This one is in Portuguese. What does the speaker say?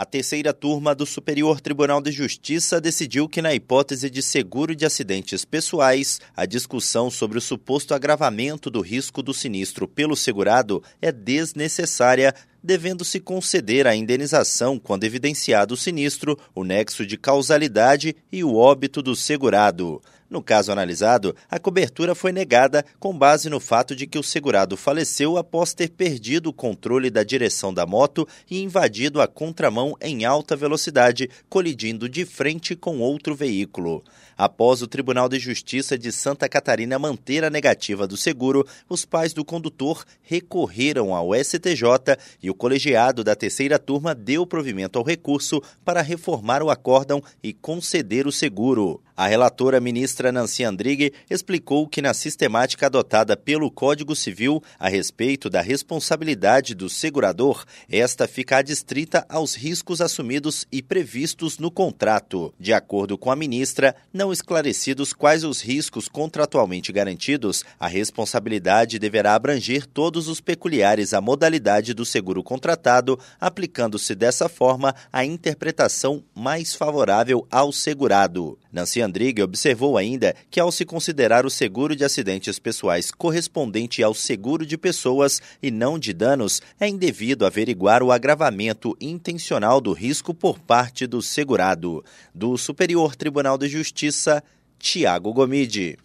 A terceira turma do Superior Tribunal de Justiça decidiu que, na hipótese de seguro de acidentes pessoais, a discussão sobre o suposto agravamento do risco do sinistro pelo segurado é desnecessária, devendo-se conceder a indenização quando evidenciado o sinistro, o nexo de causalidade e o óbito do segurado. No caso analisado, a cobertura foi negada com base no fato de que o segurado faleceu após ter perdido o controle da direção da moto e invadido a contramão em alta velocidade, colidindo de frente com outro veículo. Após o Tribunal de Justiça de Santa Catarina manter a negativa do seguro, os pais do condutor recorreram ao STJ e o colegiado da terceira turma deu provimento ao recurso para reformar o acórdão e conceder o seguro. A relatora ministra Nancy Andrighi explicou que na sistemática adotada pelo Código Civil a respeito da responsabilidade do segurador, esta fica adstrita aos riscos assumidos e previstos no contrato. De acordo com a ministra, não esclarecidos quais os riscos contratualmente garantidos, a responsabilidade deverá abranger todos os peculiares à modalidade do seguro contratado, aplicando-se dessa forma a interpretação mais favorável ao segurado. Nancy Andrighi observou ainda que, ao se considerar o seguro de acidentes pessoais correspondente ao seguro de pessoas e não de danos, é indevido averiguar o agravamento intencional do risco por parte do segurado. Do Superior Tribunal de Justiça, Tiago Gomide.